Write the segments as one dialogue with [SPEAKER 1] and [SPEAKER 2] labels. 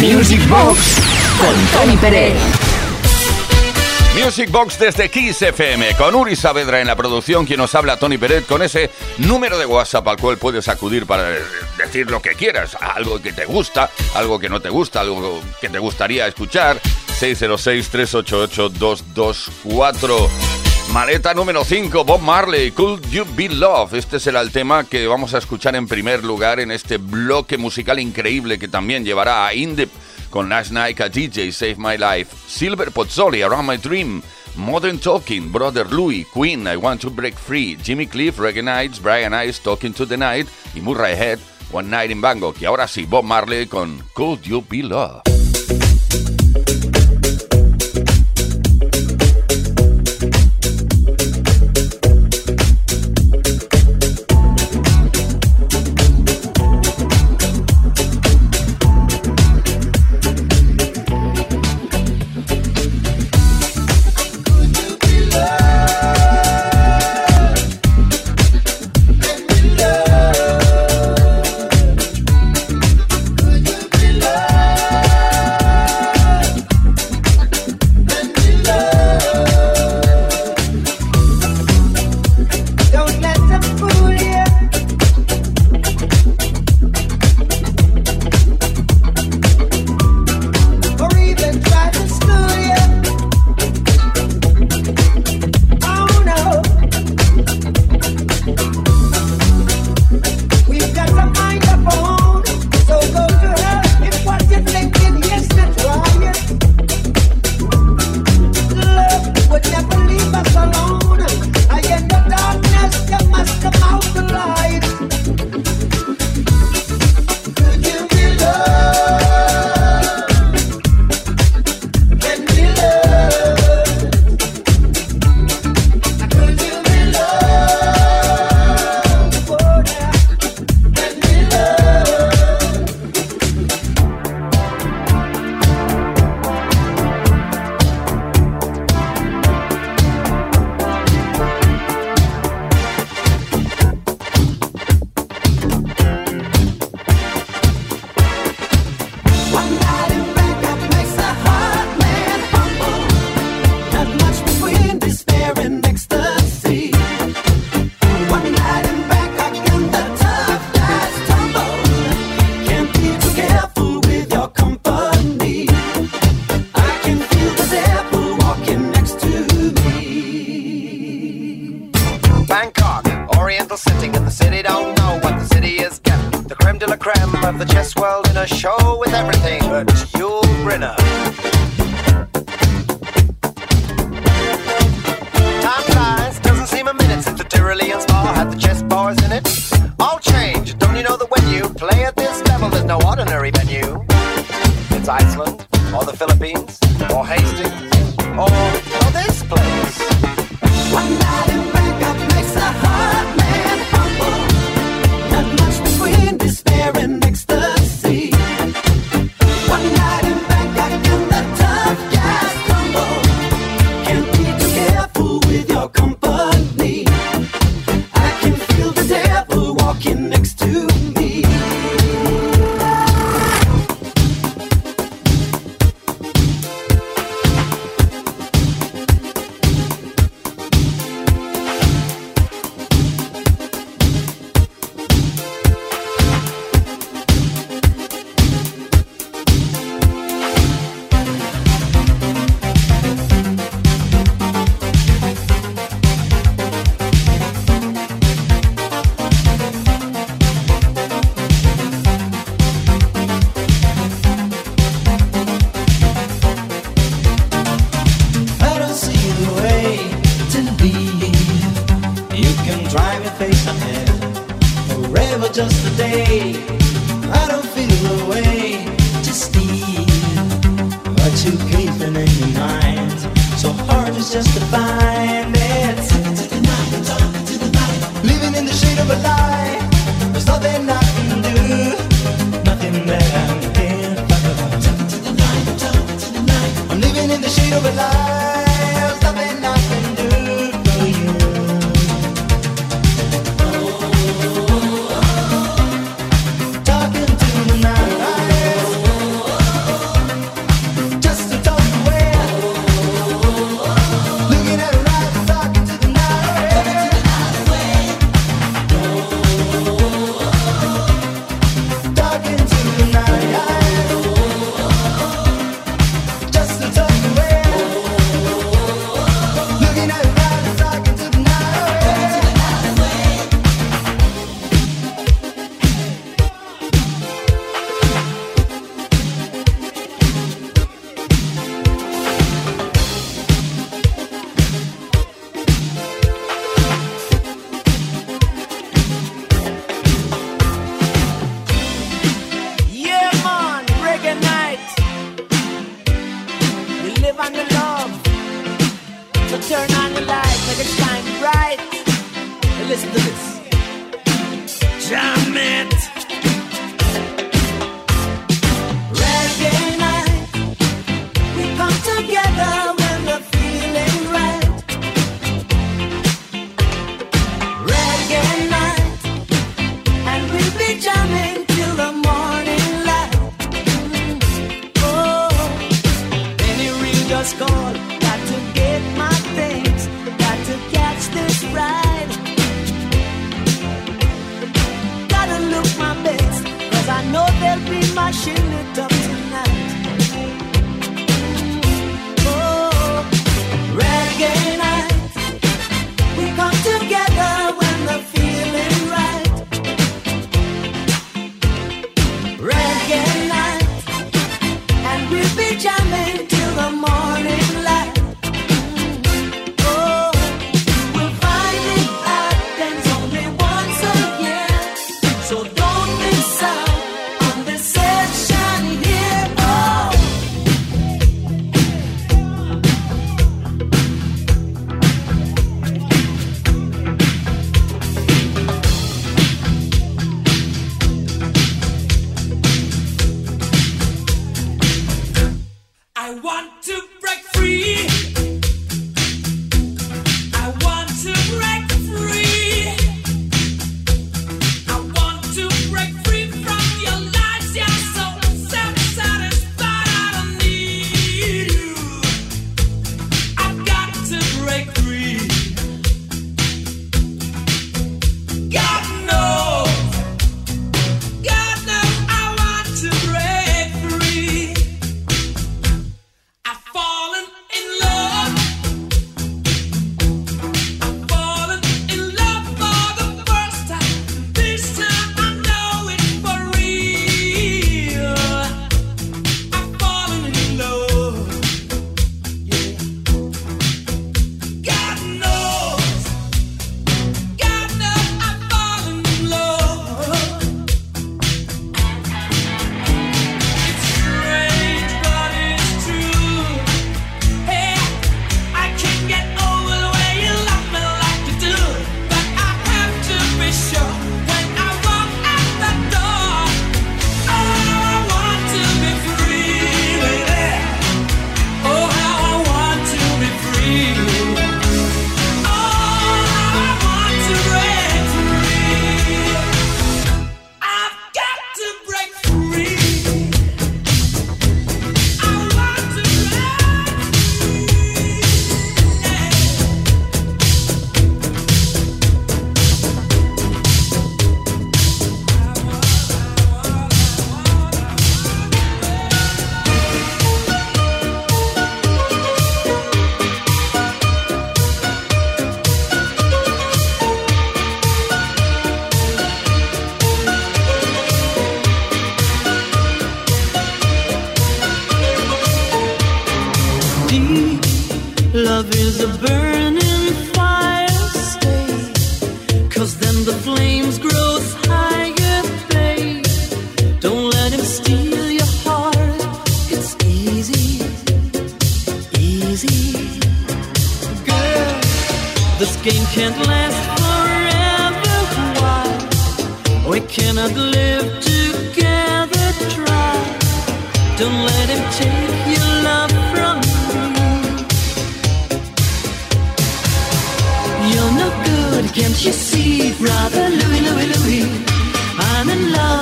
[SPEAKER 1] Music Box con Tony Pérez.
[SPEAKER 2] Music Box desde Kiss FM, con Uri Saavedra en la producción, quien nos habla Tony Pérez, con ese número de WhatsApp al cual puedes acudir para decir lo que quieras, algo que te gusta, algo que no te gusta, algo que te gustaría escuchar. 606-388-224. Maleta número 5, Bob Marley, Could You Be Love. Este será el tema que vamos a escuchar en primer lugar en este bloque musical increíble que también llevará a Indie con Last Night a DJ, Save My Life, Silver Pozzoli, Around My Dream, Modern Talking, Brother Louie, Queen, I Want to Break Free, Jimmy Cliff, Reggae Nights, Brian Ice, Talking to the Night y Murray Head, One Night in Bangkok. Y ahora sí, Bob Marley con Could You Be Love.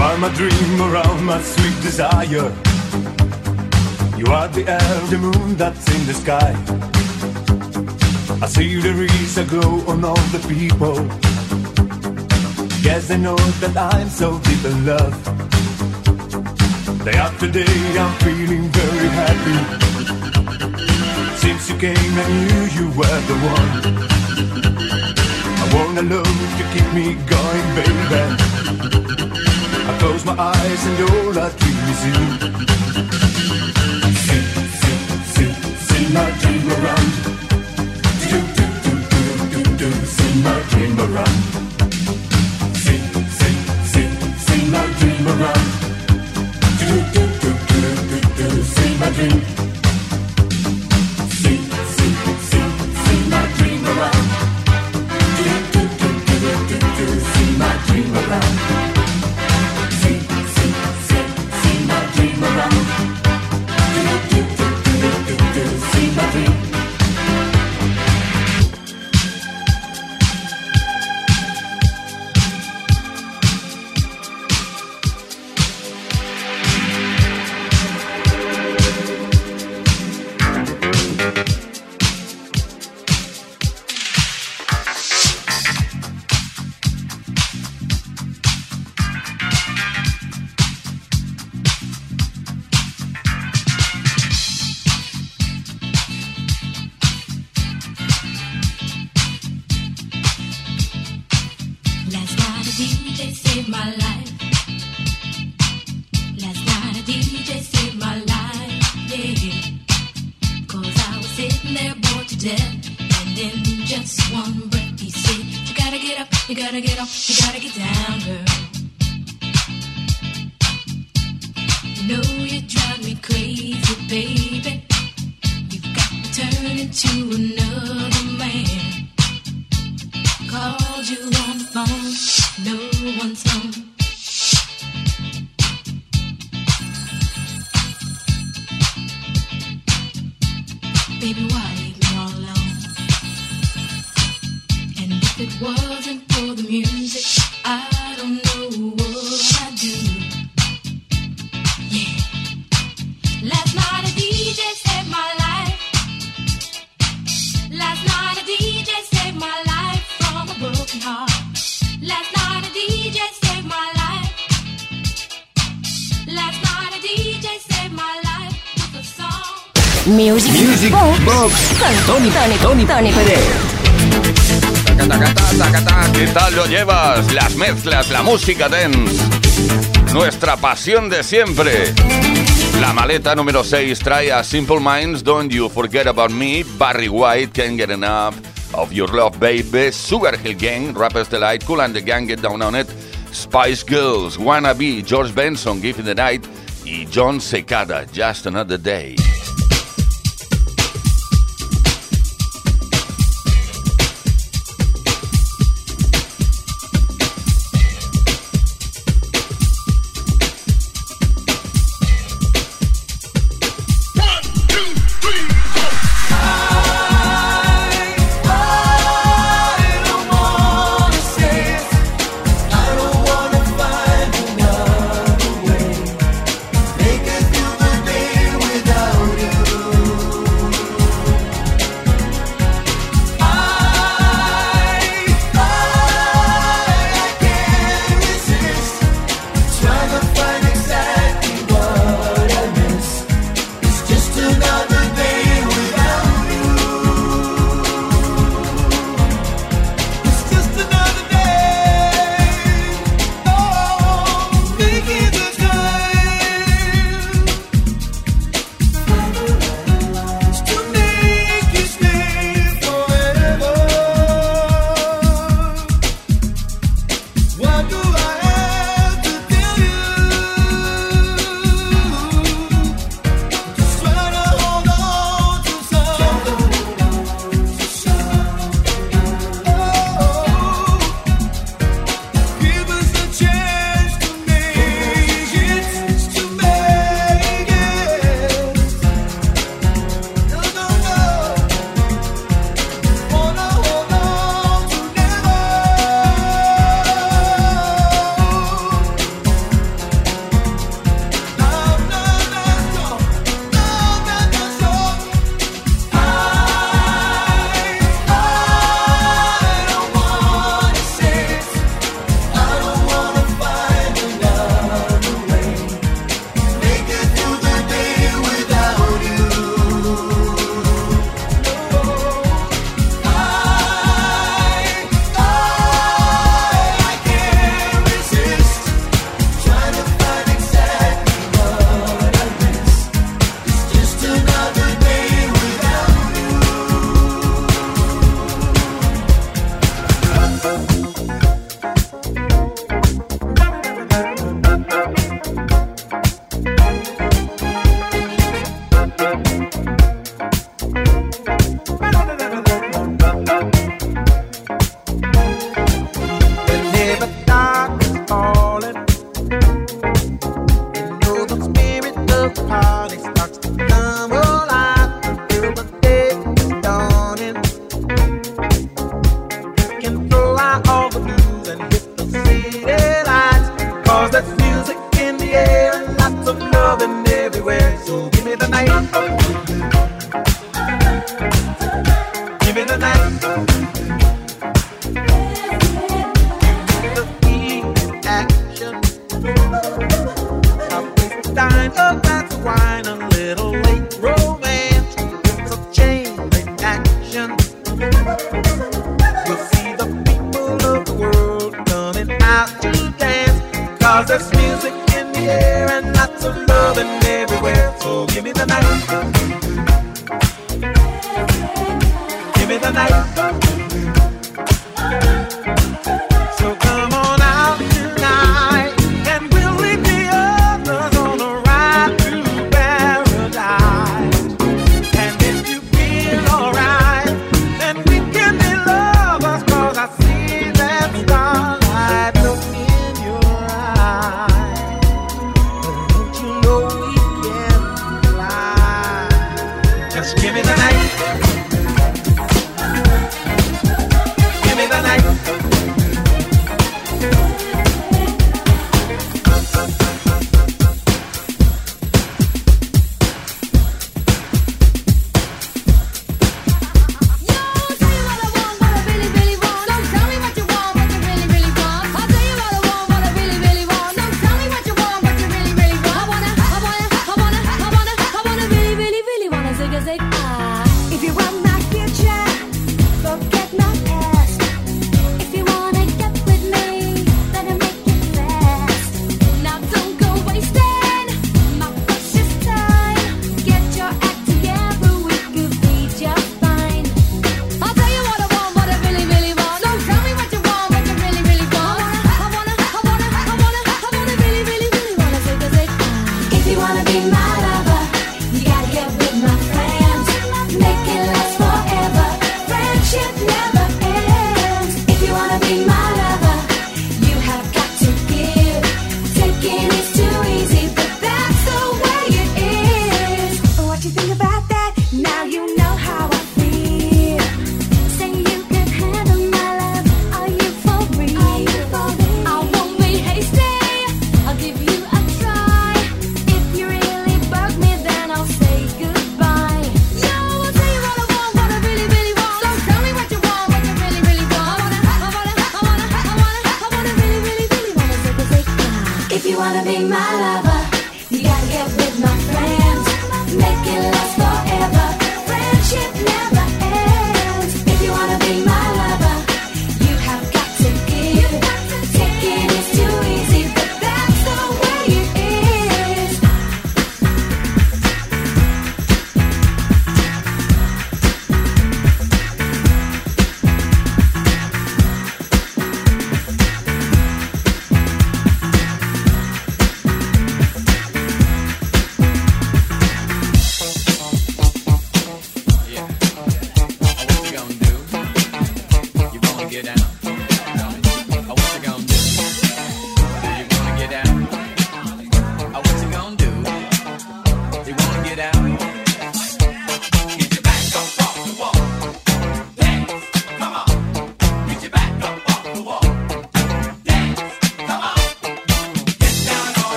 [SPEAKER 3] My dream around my sweet desire. You are the air, the moon that's in the sky. I see there is a glow on all the people. Guess they know that I'm so deep in love. Day after day, I'm feeling very happy. Since you came, I knew you were the one. I wanna love to keep me going, baby. I close my eyes and all I dream is you. See, see, see, see my dream around. Do, do, do, do, do, do, see my dream around. See, see, see, see my dream around. Do, do, do, do, do, do, see my dream.
[SPEAKER 4] DJ saved my life. Last night a DJ saved my life, I was sitting there bored to death. And in just one breath he said, You gotta get up, you gotta get off, you gotta get down, girl.
[SPEAKER 1] Tony, Tony, Tony, Tony.
[SPEAKER 5] ¿Qué tal lo llevas? Las mezclas, la música dance. Nuestra pasión de siempre. La maleta número 6 trae a Simple Minds, Don't You Forget About Me, Barry White, Can't Get Enough of Your Love Baby, Sugar Hill Gang, Rappers Delight, Cool and the Gang, Get Down on It, Spice Girls, Wanna Be, George Benson, Give in the Night y John Secada, Just Another Day.
[SPEAKER 6] Give me the night. Be
[SPEAKER 7] my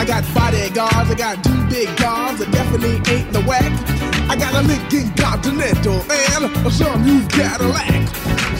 [SPEAKER 8] I got bodyguards, I got two big cars that definitely ain't the whack. I got a Lincoln Continental and a sunroof Cadillac.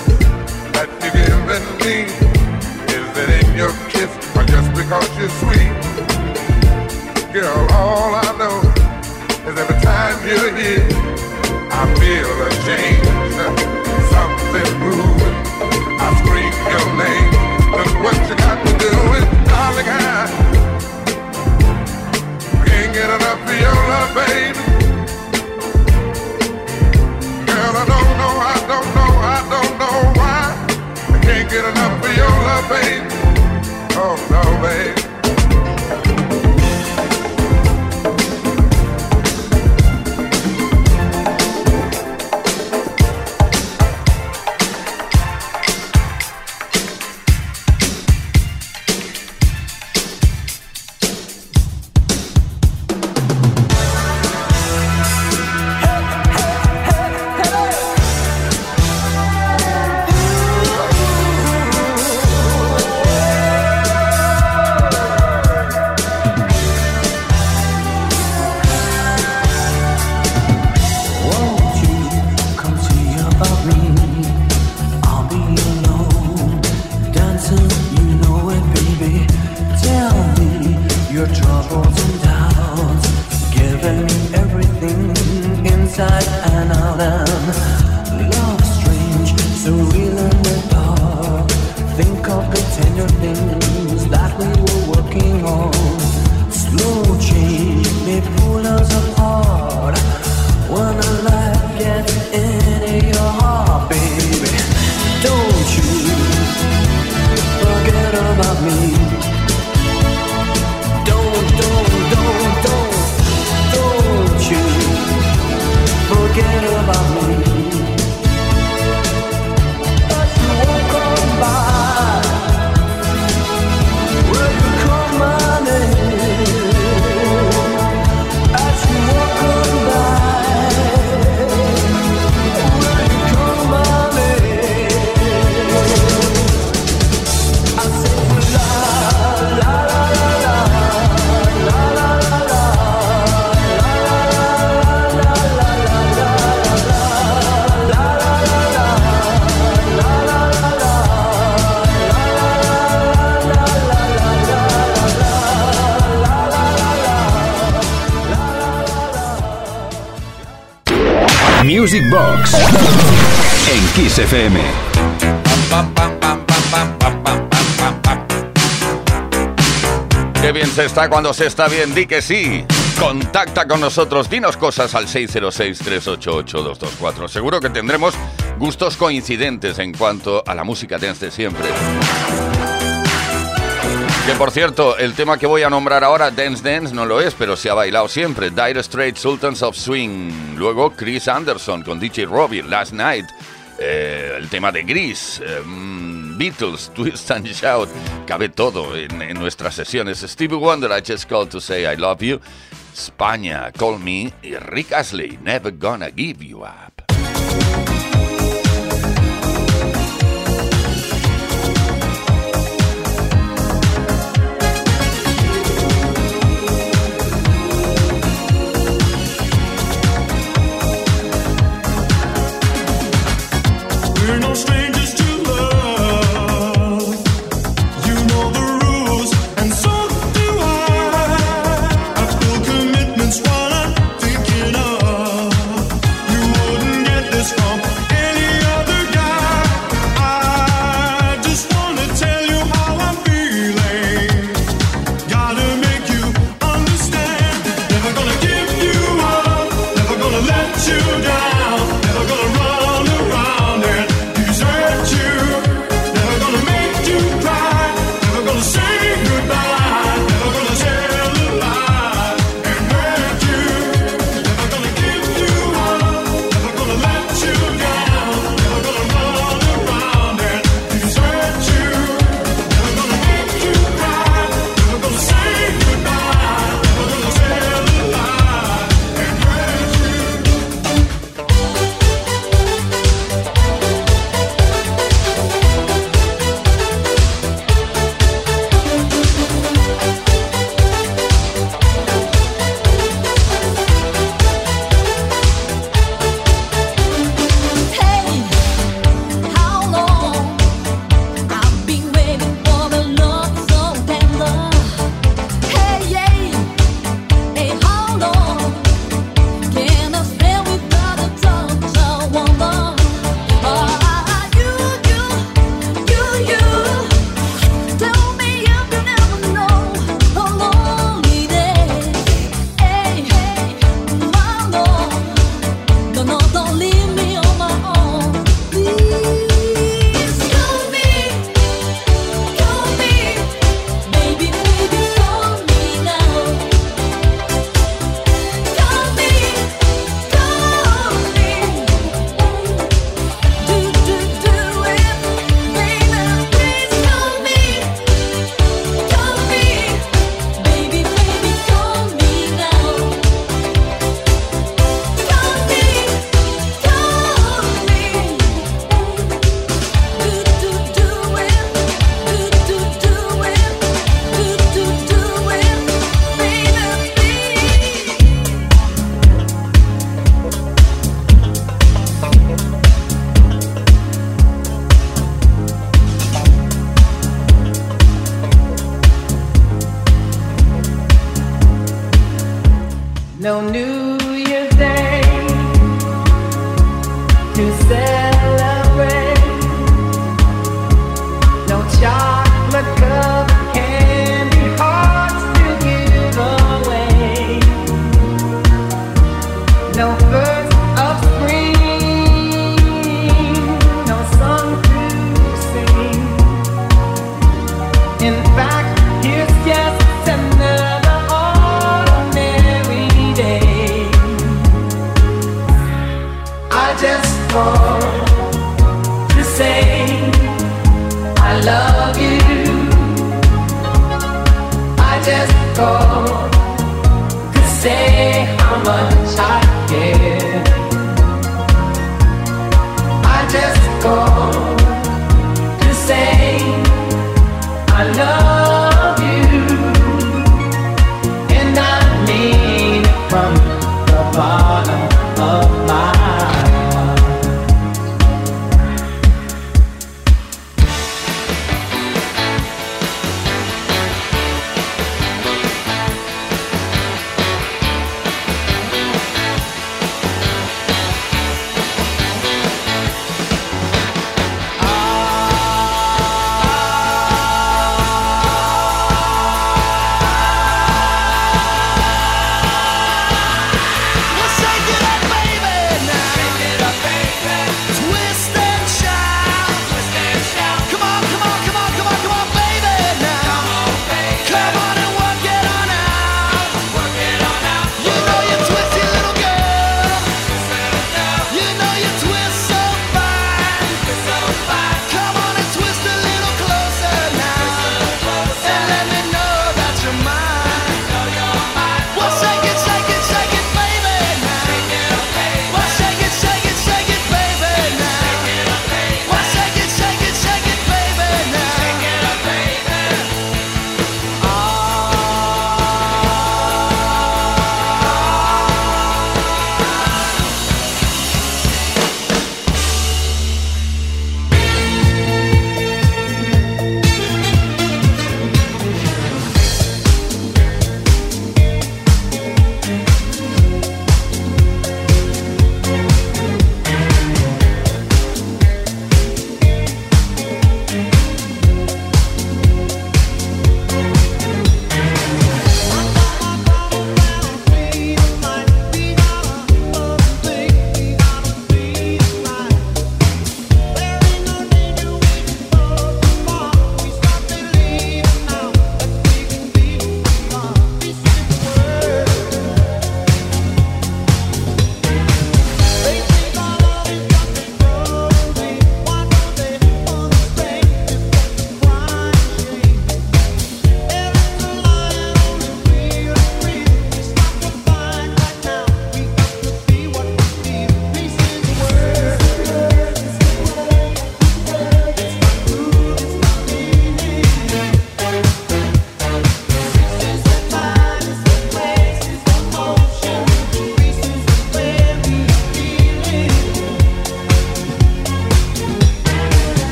[SPEAKER 9] giving me? Is it in your kiss or just because you're sweet? Girl, all I know is every time you're here, I feel a change, something moving. Oh no,
[SPEAKER 10] babe.
[SPEAKER 5] Qué bien se está cuando se está bien, di que sí.
[SPEAKER 7] Contacta con nosotros, dinos cosas al 606-388-224. Seguro que tendremos gustos coincidentes en cuanto a la música dance de siempre. Que por cierto, el tema que voy a nombrar ahora, Dance Dance, no lo es, pero se ha bailado siempre. Dire Straits, Sultans of Swing. Luego Chris Anderson con DJ Robbie, Last Night. Eh, el tema de Gris. Eh, mm, Beatles, Twist and Shout, cabe todo en, nuestras sesiones. Stevie Wonder, I Just Called to Say I Love You, España, Call Me Rick Astley, Never Gonna Give You Up.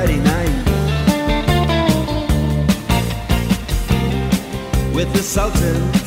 [SPEAKER 11] Friday night with the Sultans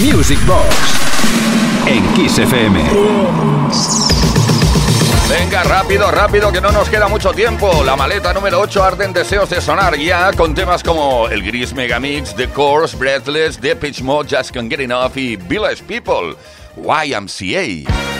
[SPEAKER 1] Music Box en Kiss.
[SPEAKER 12] Venga, rápido, rápido, que no nos queda mucho tiempo. La maleta número 8 arden deseos de sonar ya con temas como el Gris Megamix, The Course, Breathless, The Pitch Mode, Just Can't Get Enough y Village People, YMCA.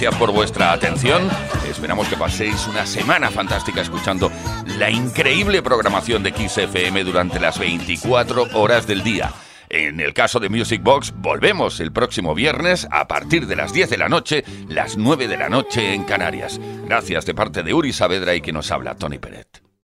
[SPEAKER 5] gracias por vuestra atención. Esperamos que paséis una semana fantástica escuchando la increíble programación de Kiss FM durante las 24 horas del día. En el caso de Music Box, volvemos el próximo viernes a partir de las 10 de la noche, las 9 de la noche en Canarias. Gracias de parte de Uri Saavedra y que nos habla Tony Pérez.